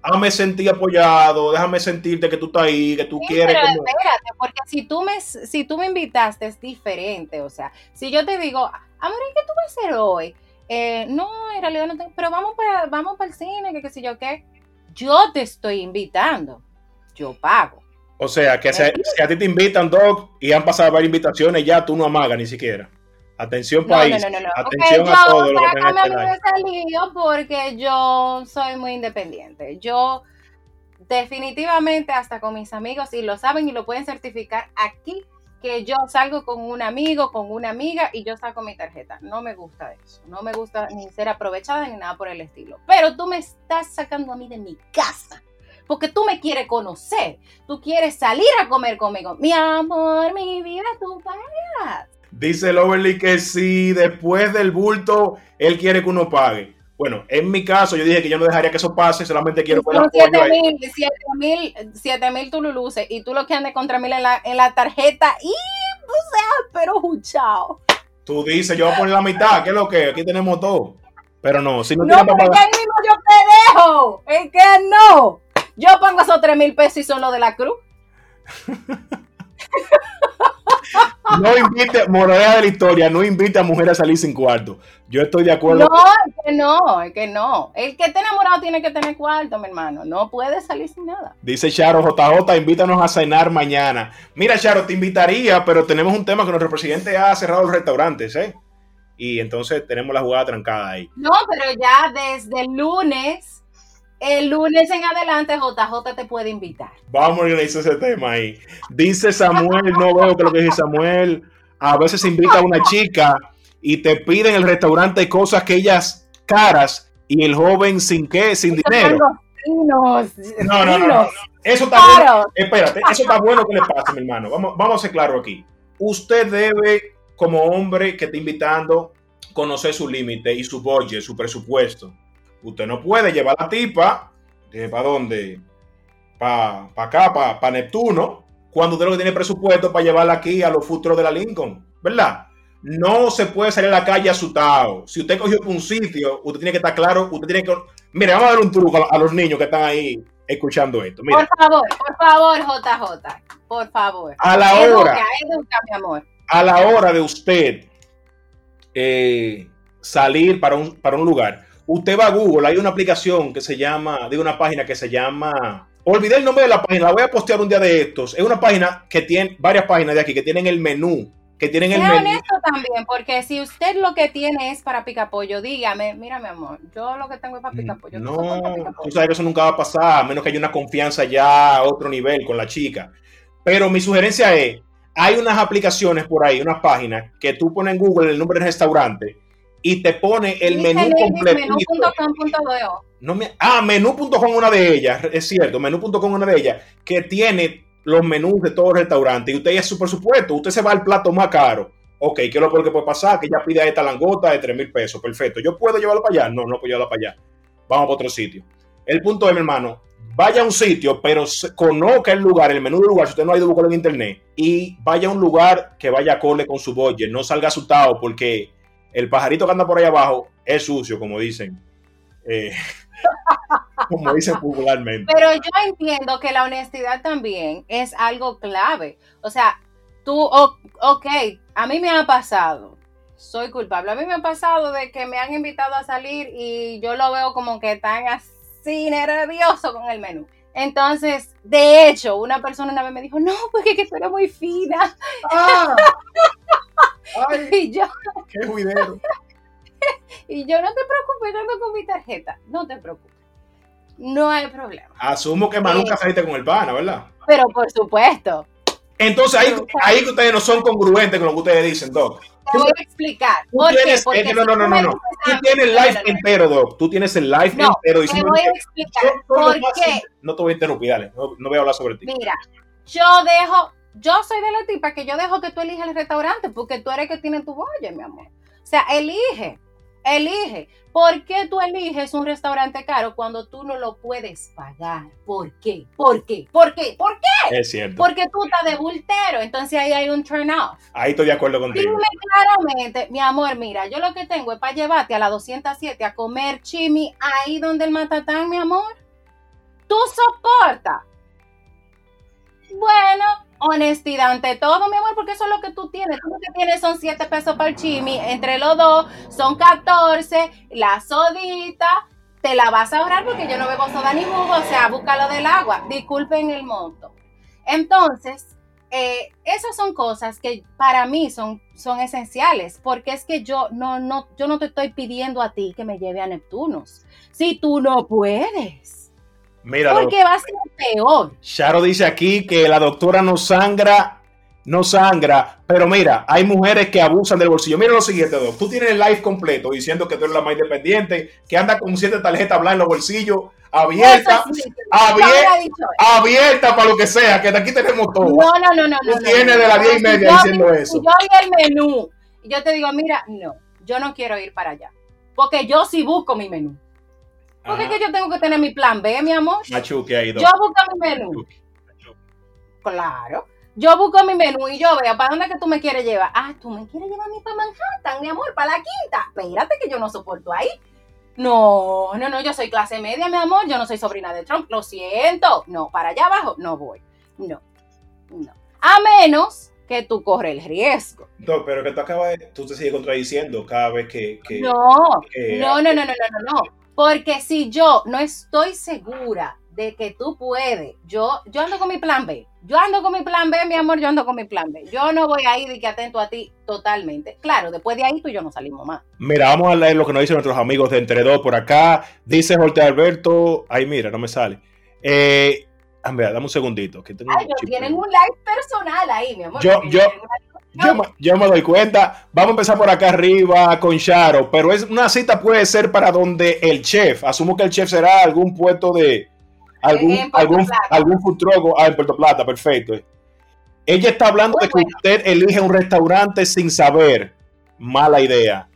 déjame sentir apoyado, déjame sentirte que tú estás ahí, que tú quieres. Pero espérate, porque si tú me, si tú me invitaste es diferente, o sea, si yo te digo, amor, ¿qué tú vas a hacer hoy? Eh, no, en realidad no tengo, pero vamos para, vamos para el cine, que qué sé yo qué. Yo te estoy invitando, yo pago. O sea, que si, a ti te invitan, Doc, y han pasado varias invitaciones, ya tú no amagas ni siquiera. Atención país, no, no, no, no. atención Porque a yo, todo lo que tenga este lío porque yo soy muy independiente. Yo definitivamente hasta con mis amigos, y lo saben y lo pueden certificar aquí, que yo salgo con un amigo, con una amiga y yo saco mi tarjeta. No me gusta eso. No me gusta ni ser aprovechada ni nada por el estilo. Pero tú me estás sacando a mí de mi casa. Porque tú me quieres conocer. Tú quieres salir a comer conmigo. Mi amor, mi vida, tú pagas. Dice el Overly que si después del bulto él quiere que uno pague. Bueno, en mi caso yo dije que yo no dejaría que eso pase, solamente quiero ver Son el apoyo 7 ahí. mil, 7 mil, 7 mil tú lo luces y tú lo que andes contra mil en la, en la tarjeta y, o sea, pero juchao. Tú dices, yo voy a poner la mitad, ¿qué es lo que? Aquí tenemos todo. Pero no, si no, No, tienen pero para que ahí mismo yo te dejo. Es que no. Yo pongo esos 3 mil pesos y son los de la cruz. No invite, moraleja de la historia, no invite a mujeres a salir sin cuarto. Yo estoy de acuerdo. No, es que no, es que no. El que esté enamorado tiene que tener cuarto, mi hermano. No puede salir sin nada. Dice Charo, JJ, invítanos a cenar mañana. Mira, Charo, te invitaría, pero tenemos un tema que nuestro presidente ha cerrado los restaurantes, ¿eh? Y entonces tenemos la jugada trancada ahí. No, pero ya desde el lunes, el lunes en adelante, JJ te puede invitar. Vamos a organizar ese tema ahí. Dice Samuel, no veo que lo que dice Samuel. A veces invita a una chica y te piden en el restaurante cosas que ellas caras y el joven sin qué, sin dinero. No, no, no, no. Eso está bueno. Espérate, eso está bueno que le pase, mi hermano. Vamos, vamos a ser claro aquí. Usted debe, como hombre que está invitando, conocer su límite y su budget, su presupuesto. Usted no puede llevar a la tipa, ¿para dónde? Para acá, para Neptuno, cuando usted lo que tiene presupuesto para llevarla aquí a los futuros de la Lincoln, ¿verdad? No se puede salir a la calle asustado. Si usted cogió un sitio, usted tiene que estar claro, usted tiene que... Mire, vamos a dar un truco a, a los niños que están ahí escuchando esto. Mira, Por favor, por favor, JJ, por favor. a la hora, Educa, educa, mi amor. a la hora de usted eh, salir para un, para un lugar, usted va a Google, hay una aplicación que se llama, de una página que se llama, olvidé el nombre de la página, la voy a postear un día de estos, es una página que tiene, varias páginas de aquí, que tienen el menú, que tienen el menú. honesto también, porque si usted lo que tiene es para picapollo, dígame, mira mi amor, yo lo que tengo es para picapollo. tú solo para No, tú picapollo. sabes que eso nunca va a pasar, a menos que haya una confianza ya a otro nivel con la chica. Pero mi sugerencia es, hay unas aplicaciones por ahí, unas páginas, que tú pones en Google el nombre del restaurante y te pone el Dice menú menú.com.do. No me, ah, menú.com una de ellas, es cierto, menú.com una de ellas, que tiene los menús de todos los restaurantes y usted ya es su presupuesto, usted se va al plato más caro. Ok, ¿qué es lo peor que puede pasar? Que ella pida esta langota de 3 mil pesos, perfecto. ¿Yo puedo llevarlo para allá? No, no puedo llevarlo para allá. Vamos para otro sitio. El punto es, mi hermano, vaya a un sitio, pero conozca el lugar, el menú del lugar, si usted no ha ido a buscarlo en internet, y vaya a un lugar que vaya acorde con su budget, no salga asustado porque el pajarito que anda por ahí abajo es sucio, como dicen. Eh, como dicen popularmente. Pero yo entiendo que la honestidad también es algo clave. O sea, tú, o- ok, a mí me ha pasado, soy culpable, a mí me ha pasado de que me han invitado a salir y yo lo veo como que están así nervioso con el menú. Entonces, de hecho, una persona una vez me dijo, no, porque que tú eres muy fina. ¡Ah! ¡Ay, Y yo, qué juidero! y yo, no te preocupes, yo ando con mi tarjeta. No te preocupes. No hay problema. Asumo que más nunca saliste con el pana, ¿verdad? Pero por supuesto, Entonces ahí, ahí que ustedes no son congruentes con lo que ustedes dicen, Doc. te voy a explicar. No, no, no, no, no. Tú tienes el live entero, Doc. Tú tienes el live No, entero Te voy a explicar por qué. No te voy a interrumpir, dale. No, no voy a hablar sobre ti. Mira, yo dejo, yo soy de la tipa que yo dejo que tú elijas el restaurante porque tú eres que tiene tu boya, mi amor. O sea, elige, elige. ¿Por qué tú eliges un restaurante caro cuando tú no lo puedes pagar? ¿Por qué? ¿Por qué? ¿Por qué? ¿Por qué? Es cierto. Porque tú estás de bultero, entonces ahí hay un turn off. Ahí estoy de acuerdo contigo. Dime claramente, mi amor, mira, yo lo que tengo es para llevarte a la 207 a comer chimi ahí donde el matatán, mi amor. Tú soportas. Honestidad ante todo, mi amor, porque eso es lo que tú tienes. Tú lo que tienes son 7 pesos para el chimi, entre los dos son 14, la sodita, te la vas a ahorrar porque yo no bebo soda ni jugo, o sea, búscalo del agua. Disculpen el monto. Entonces, eh, esas son cosas que para mí son, son esenciales, porque es que yo no, no, yo no te estoy pidiendo a ti que me lleve a Neptunos. Si tú no puedes. Mira, porque va a ser peor. Charo dice aquí que la doctora no sangra, no sangra, pero mira, hay mujeres que abusan del bolsillo. Mira lo siguiente, Doc. Tú tienes el live completo diciendo que tú eres la más independiente, que anda con siete tarjetas blancas en los bolsillos abierta, abierta, abierta para lo que sea, que de aquí tenemos todo. No, no, no, no. Tú tienes de las diez y media diciendo eso. Yo vi el menú y yo te digo, mira, no, yo no quiero ir para allá. Porque yo sí busco mi menú. Porque es que yo tengo que tener mi plan B, mi amor. Machuque ahí, Yo busco mi menú. Claro. Yo busco mi menú y yo veo, ¿para dónde es que tú me quieres llevar? Ah, tú me quieres llevar a mí para Manhattan, mi amor, para la quinta. Espérate que yo no soporto ahí. No, no, no, yo soy clase media, mi amor, yo no soy sobrina de Trump, lo siento. No, para allá abajo no voy. No, no. A menos que tú corres el riesgo. No, pero que tú acabas de, tú te sigues contradiciendo cada vez que... no, no, no, no, no, no, no. Porque si yo no estoy segura de que tú puedes. Yo, yo ando con mi plan B. Yo ando con mi plan B, mi amor, yo ando con mi plan B. Yo no voy a ir y que atento a ti totalmente. Claro, después de ahí tú y yo no salimos más. Mira, vamos a leer lo que nos dicen nuestros amigos de Entre Dos por acá. Dice Jorge Alberto. Ay, mira, no me sale. Eh, dame un segundito. Que tengo Ay, tienen un live personal ahí, mi amor. Yo, yo, yo, me doy cuenta. Vamos a empezar por acá arriba con Charo, pero es una cita puede ser para donde el chef, asumo que el chef será algún puesto de, algún, algún, algún food truck ah, en Puerto Plata, perfecto. Ella está hablando de que usted elige un restaurante sin saber. Mala idea.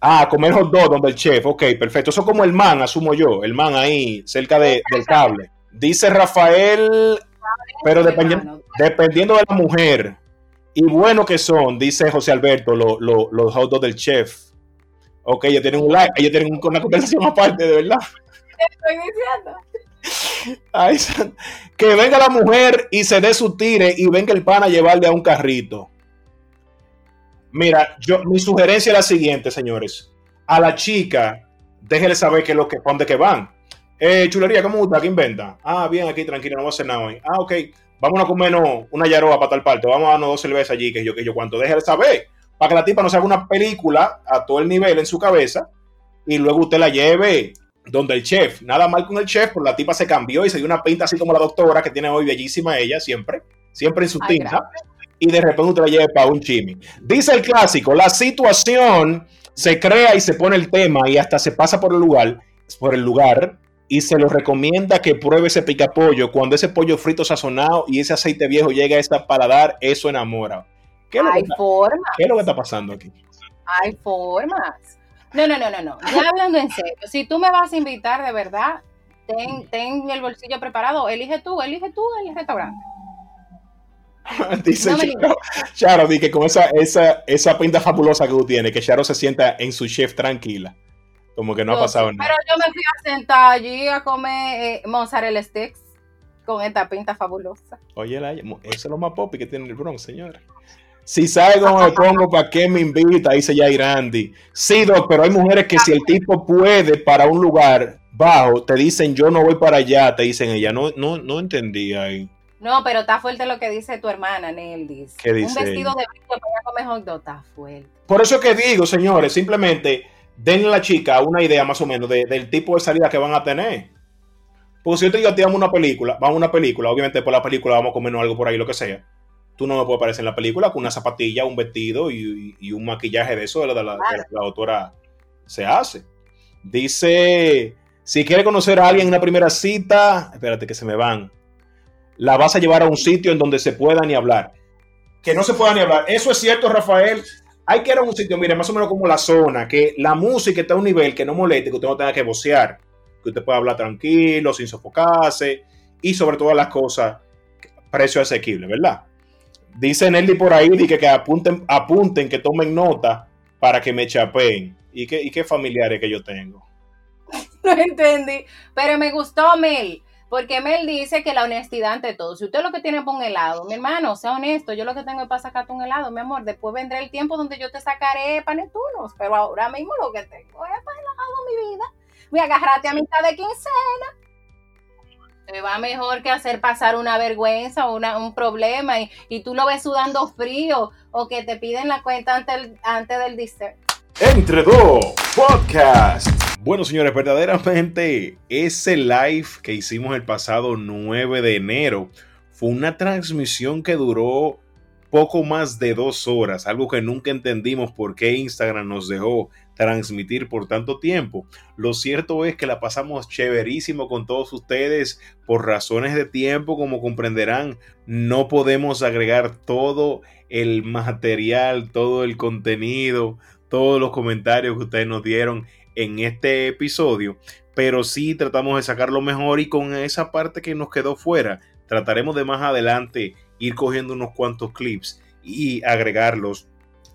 Ah, comer hot dog donde el chef. Ok, perfecto. Eso como el man, asumo yo. El man ahí, cerca de, del cable. Dice Rafael, pero dependiendo de la mujer. Y bueno que son, dice José Alberto, los hot dogs del chef. Ok, ellos tienen un like, ellos tienen una conversación aparte, de verdad. Estoy diciendo que venga la mujer y se dé su tire y venga el pan a llevarle a un carrito. Mira, yo, mi sugerencia es la siguiente, señores. A la chica, déjele saber que lo que, dónde que van. Eh, chulería, ¿cómo está? ¿Qué inventa? Ah, bien, aquí tranquilo, no voy a hacer nada hoy. Ah, ok. Vamos a comernos una yaroa para tal parte. Vamos a darnos dos cervezas allí, que yo, que yo cuánto. Déjele saber. Para que la tipa no se haga una película a todo el nivel en su cabeza y luego usted la lleve donde el chef, nada mal con el chef, pero la tipa se cambió y se dio una pinta así como la doctora que tiene hoy, bellísima ella, siempre, siempre en su tinta, y de repente usted la lleva para un chimi. Dice el clásico, la situación se crea y se pone el tema y hasta se pasa por el lugar, por el lugar y se lo recomienda que pruebe ese picapollo. Cuando ese pollo frito sazonado y ese aceite viejo llega a esta paladar, eso enamora. ¿Qué Hay formas. ¿Qué es lo que está pasando aquí? Hay formas. No, no, no, no, no. Ya hablando en serio, si tú me vas a invitar de verdad, ten, ten el bolsillo preparado, elige tú, elige tú el restaurante. Dice Charo, Charo, di que con esa, esa, esa pinta fabulosa que tú tienes, que Charo se sienta en su chef tranquila. Como que no ha pasado nada. Pero yo me fui a sentar allí a comer eh, mozzarella sticks con esta pinta fabulosa. Oye, eso es lo más popi que tiene el Bronx, señora. Si salgo me pongo, ¿para qué me invita? Dice Jair Andy. Sí, Doc, pero hay mujeres que si el tipo puede para un lugar bajo, te dicen yo no voy para allá, te dicen ella. No, no, no entendí ahí. No, pero está fuerte lo que dice tu hermana, Neldis. ¿Qué dice? Un vestido de brillo para comer hot dog está fuerte. Por eso que digo, señores, simplemente denle a la chica una idea más o menos del tipo de salida que van a tener. Porque si yo te digo, te una película, vamos a una película, obviamente por la película vamos a comernos algo por ahí, lo que sea tú no me puedes aparecer en la película con una zapatilla, un vestido y, un maquillaje de eso de la, la, autora se hace. Dice, si quiere conocer a alguien en una primera cita, espérate que se me van, la vas a llevar a un sitio en donde se pueda ni hablar. Que no se pueda ni hablar. Eso es cierto, Rafael. Hay que ir a un sitio, mire, más o menos como la zona, que la música está a un nivel que no moleste, que usted no tenga que vocear, que usted pueda hablar tranquilo, sin sofocarse, y sobre todas las cosas, precio asequible, ¿verdad? Dice Nelly por ahí que, que apunten, apunten, que tomen nota para que me chapeen. ¿Y qué, ¿Y qué familiares que yo tengo? No entendí, pero me gustó Mel, porque Mel dice que la honestidad ante todo. Si usted lo que tiene es un helado, mi hermano, sea honesto, yo lo que tengo es para sacarte un helado, mi amor. Después vendrá el tiempo donde yo te sacaré panetunos, pero ahora mismo lo que tengo es para helado, mi vida. Voy a agarrarte a mitad de quincena Te va mejor que hacer pasar una vergüenza o una, un problema y, y, tú lo ves sudando frío o que te piden la cuenta antes, antes del dessert. Entre dos podcast. Bueno, señores, verdaderamente ese live que hicimos el pasado 9 de enero fue una transmisión que duró poco más de dos horas, algo que nunca entendimos por qué Instagram nos dejó transmitir por tanto tiempo. Lo cierto es que la pasamos chéverísimo con todos ustedes. Por razones de tiempo, como comprenderán, no podemos agregar todo el material, todo el contenido, todos los comentarios que ustedes nos dieron en este episodio, pero sí tratamos de sacar lo mejor y con esa parte que nos quedó fuera, trataremos de más adelante ir cogiendo unos cuantos clips y agregarlos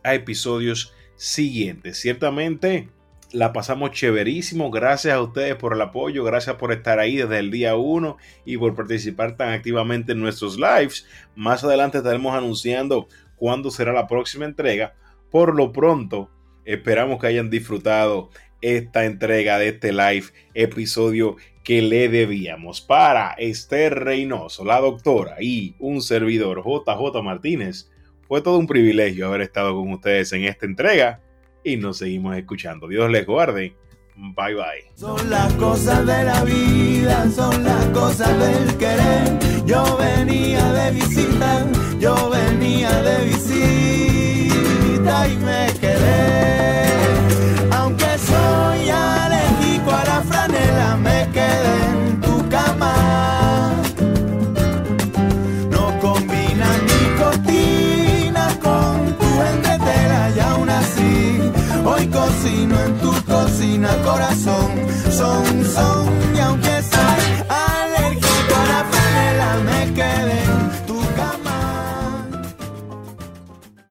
a episodios siguientes. Ciertamente la pasamos chéverísimo. Gracias a ustedes por el apoyo, gracias por estar ahí desde el día 1 y por participar tan activamente en nuestros lives. Más adelante estaremos anunciando cuándo será la próxima entrega. Por lo pronto, esperamos que hayan disfrutado esta entrega de este live episodio que le debíamos para Esther Reynoso, la doctora y un servidor JJ Martínez. Fue todo un privilegio haber estado con ustedes en esta entrega y nos seguimos escuchando. Dios les guarde. Bye bye. Son las cosas de la vida, son las cosas del querer. Yo venía de visita, yo venía de visita y me quedé. Cocino en tu cocina, corazón. Son, son, y aunque